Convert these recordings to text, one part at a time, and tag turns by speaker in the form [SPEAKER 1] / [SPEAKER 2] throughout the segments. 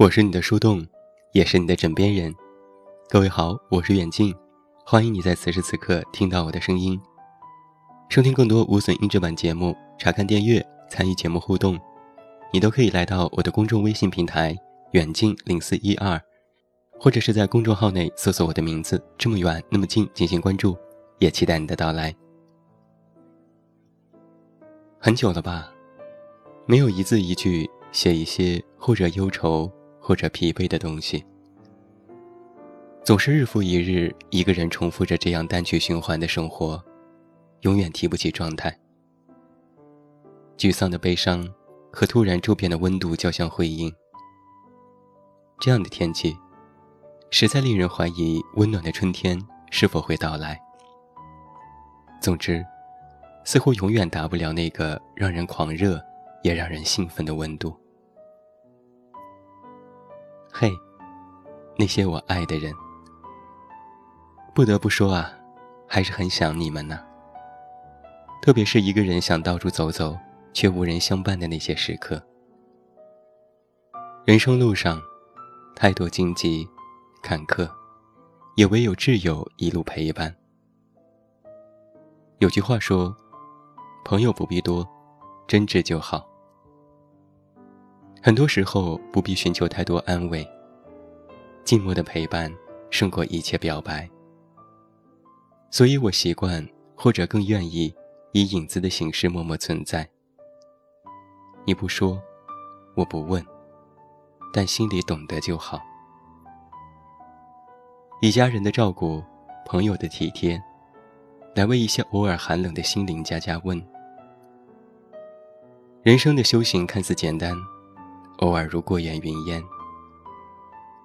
[SPEAKER 1] 我是你的树洞，也是你的枕边人。各位好，我是远近，欢迎你在此时此刻听到我的声音。收听更多无损音质版节目，查看订阅，参与节目互动，你都可以来到我的公众微信平台“远近零四一二”，或者是在公众号内搜索我的名字“这么远那么近”进行关注，也期待你的到来。很久了吧，没有一字一句写一些或者忧愁。或者疲惫的东西，总是日复一日，一个人重复着这样单曲循环的生活，永远提不起状态。沮丧的悲伤和突然骤变的温度交相辉映。这样的天气，实在令人怀疑温暖的春天是否会到来。总之，似乎永远达不了那个让人狂热也让人兴奋的温度。嘿，那些我爱的人，不得不说啊，还是很想你们呢。特别是一个人想到处走走，却无人相伴的那些时刻。人生路上，太多荆棘、坎坷，也唯有挚友一路陪伴。有句话说：“朋友不必多，真挚就好。”很多时候不必寻求太多安慰，静默的陪伴胜过一切表白。所以我习惯，或者更愿意以影子的形式默默存在。你不说，我不问，但心里懂得就好。以家人的照顾，朋友的体贴，来为一些偶尔寒冷的心灵加加温。人生的修行看似简单。偶尔如过眼云烟，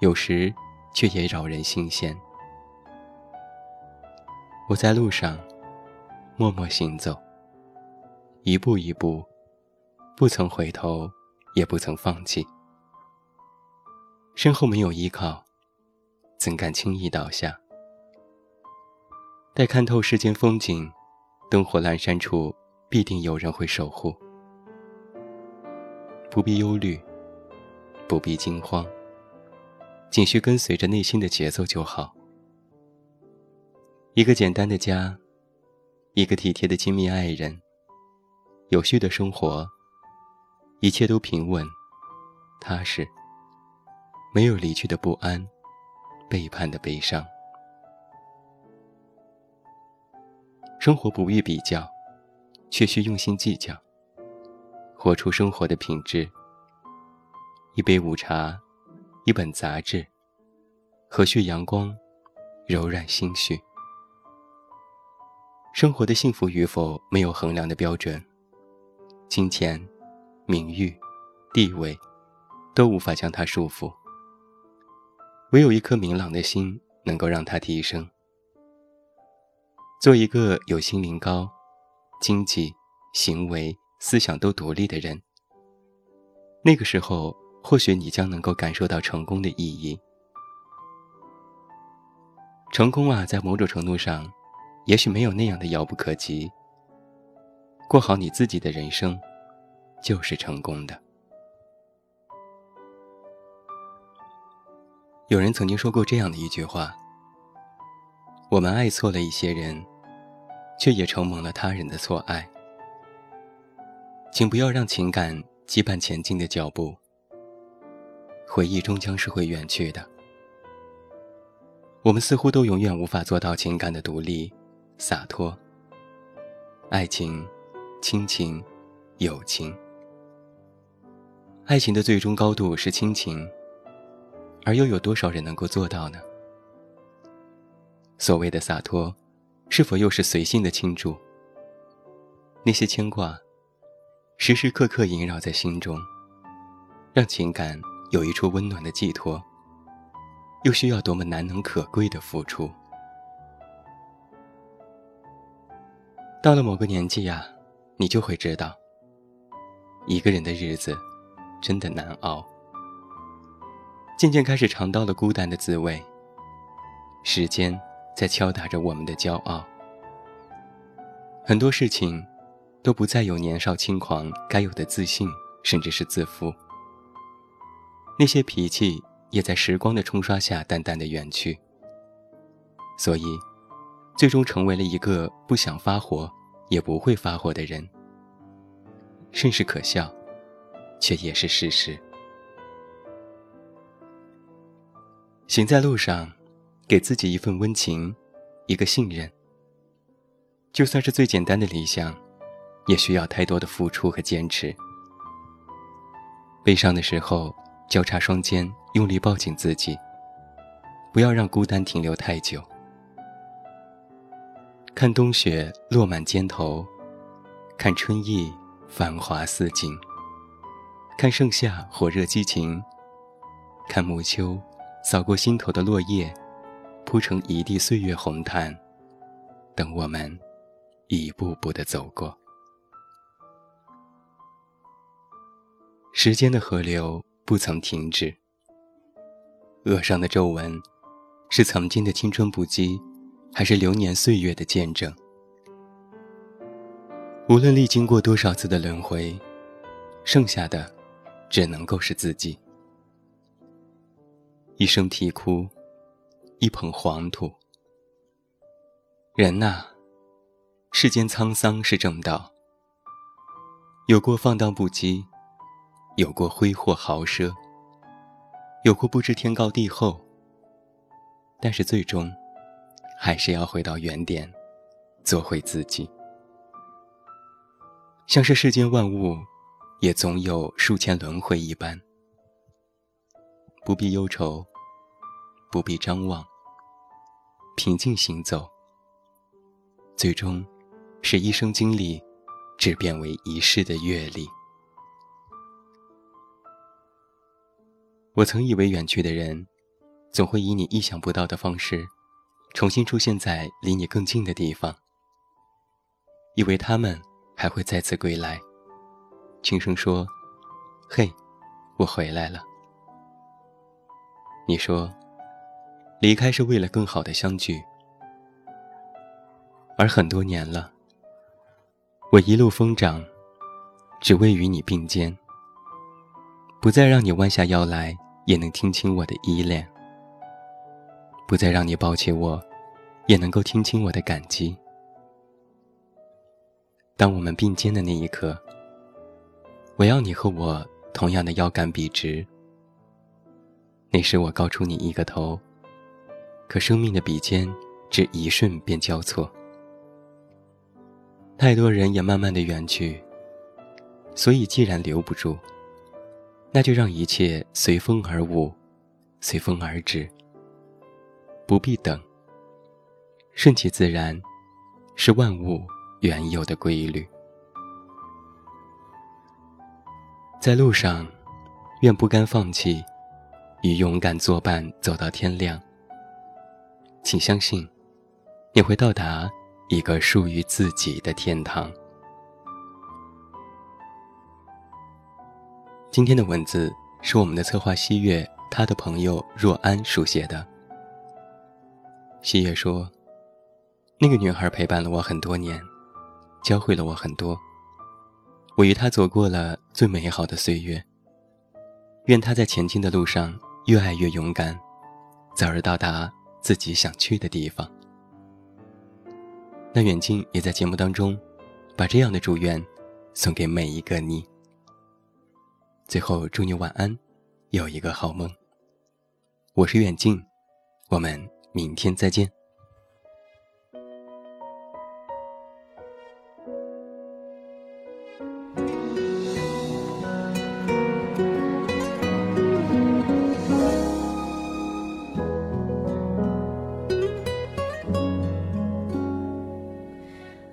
[SPEAKER 1] 有时却也扰人心弦。我在路上默默行走，一步一步，不曾回头，也不曾放弃。身后没有依靠，怎敢轻易倒下？待看透世间风景，灯火阑珊处，必定有人会守护。不必忧虑。不必惊慌，仅需跟随着内心的节奏就好。一个简单的家，一个体贴的亲密爱人，有序的生活，一切都平稳、踏实，没有离去的不安、背叛的悲伤。生活不必比较，却需用心计较，活出生活的品质。一杯午茶，一本杂志，和煦阳光，柔软心绪。生活的幸福与否没有衡量的标准，金钱、名誉、地位，都无法将它束缚。唯有一颗明朗的心，能够让它提升。做一个有心灵高、经济、行为、思想都独立的人。那个时候。或许你将能够感受到成功的意义。成功啊，在某种程度上，也许没有那样的遥不可及。过好你自己的人生，就是成功的。有人曾经说过这样的一句话：“我们爱错了一些人，却也承蒙了他人的错爱。”请不要让情感羁绊前进的脚步。回忆终将是会远去的。我们似乎都永远无法做到情感的独立、洒脱。爱情、亲情、友情，爱情的最终高度是亲情，而又有多少人能够做到呢？所谓的洒脱，是否又是随性的倾注？那些牵挂，时时刻刻萦绕在心中，让情感。有一处温暖的寄托，又需要多么难能可贵的付出。到了某个年纪呀，你就会知道，一个人的日子真的难熬。渐渐开始尝到了孤单的滋味。时间在敲打着我们的骄傲，很多事情都不再有年少轻狂该有的自信，甚至是自负。那些脾气也在时光的冲刷下淡淡的远去。所以，最终成为了一个不想发火，也不会发火的人，甚是可笑，却也是事实。行在路上，给自己一份温情，一个信任。就算是最简单的理想，也需要太多的付出和坚持。悲伤的时候，交叉双肩，用力抱紧自己，不要让孤单停留太久。看冬雪落满肩头，看春意繁华似锦，看盛夏火热激情，看暮秋扫过心头的落叶，铺成一地岁月红毯，等我们。一步步的走过，时间的河流不曾停止。额上的皱纹，是曾经的青春不羁，还是流年岁月的见证？无论历经过多少次的轮回，剩下的，只能够是自己。一声啼哭，一捧黄土。人呐。世间沧桑是正道，有过放荡不羁，有过挥霍豪奢，有过不知天高地厚。但是最终，还是要回到原点，做回自己。像是世间万物，也总有数千轮回一般，不必忧愁，不必张望，平静行走，最终。使一生经历，只变为一世的阅历。我曾以为远去的人，总会以你意想不到的方式，重新出现在离你更近的地方。以为他们还会再次归来，轻声说：“嘿，我回来了。”你说，离开是为了更好的相聚，而很多年了。我一路疯长，只为与你并肩，不再让你弯下腰来也能听清我的依恋，不再让你抱起我，也能够听清我的感激。当我们并肩的那一刻，我要你和我同样的腰杆笔直。那时我高出你一个头，可生命的笔尖只一瞬便交错。太多人也慢慢的远去，所以既然留不住，那就让一切随风而舞，随风而至。不必等，顺其自然，是万物原有的规律。在路上，愿不甘放弃，与勇敢作伴，走到天亮。请相信，你会到达。一个属于自己的天堂。今天的文字是我们的策划西月，他的朋友若安书写的。西月说：“那个女孩陪伴了我很多年，教会了我很多。我与她走过了最美好的岁月。愿她在前进的路上越爱越勇敢，早日到达自己想去的地方。”那远近也在节目当中，把这样的祝愿送给每一个你。最后祝你晚安，有一个好梦。我是远近，我们明天再见。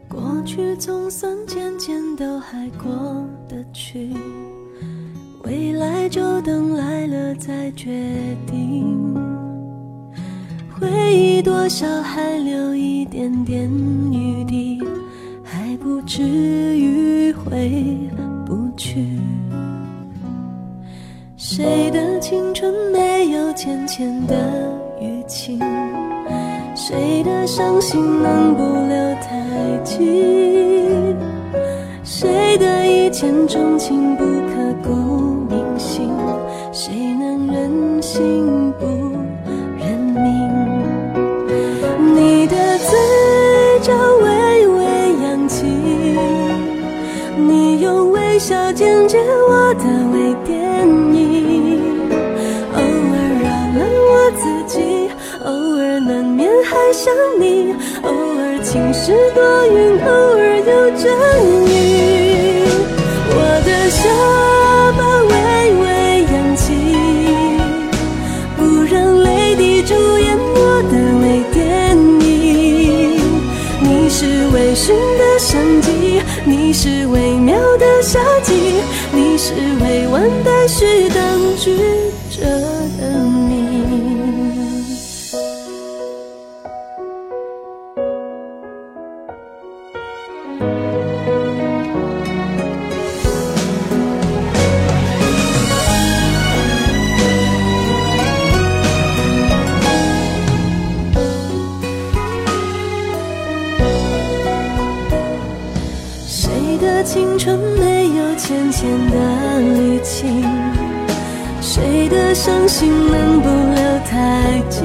[SPEAKER 2] 过去总算渐渐都还过得去，决定。回忆多少还留一点点余地，还不至于回不去。谁的青春没有浅浅的淤青？谁的伤心能不留太久？笑剪接我的微电影。偶尔扰乱我自己，偶尔难免还想你，偶尔晴时多云，偶尔有阵雨。我的笑你是微妙的夏季，你是未完待续当局者的心能不留太急？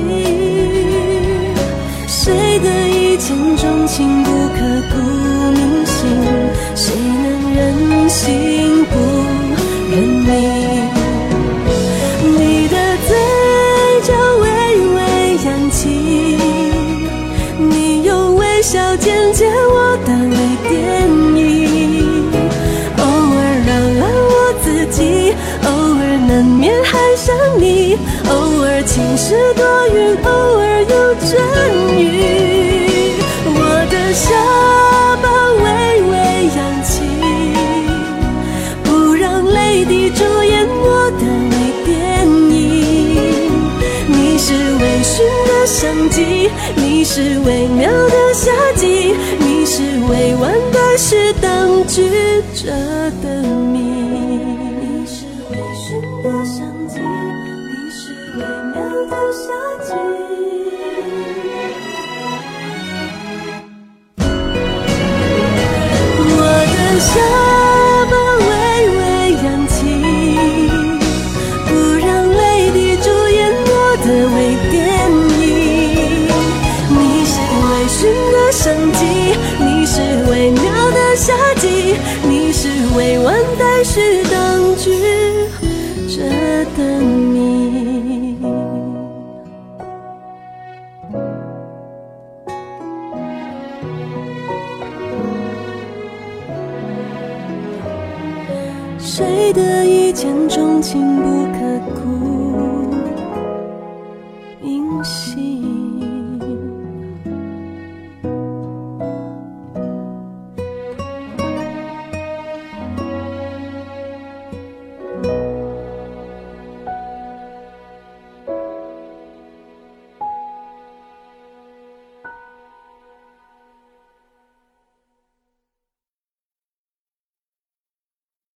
[SPEAKER 2] 谁的一见钟情不刻骨铭心？谁能忍心不认命？尔难免还想你，偶尔晴时多云，偶尔有阵雨。我的下巴微微扬起，不让泪滴主演我的微电影。你是微醺的相机，你是微妙的夏季，你是未完待续当局者的谜。你是微醺的相机，你是微妙的夏季。我的下巴微微扬起，不让泪滴主演我的微电影。你是微醺的相机，你是微妙的夏季，你是未完待续的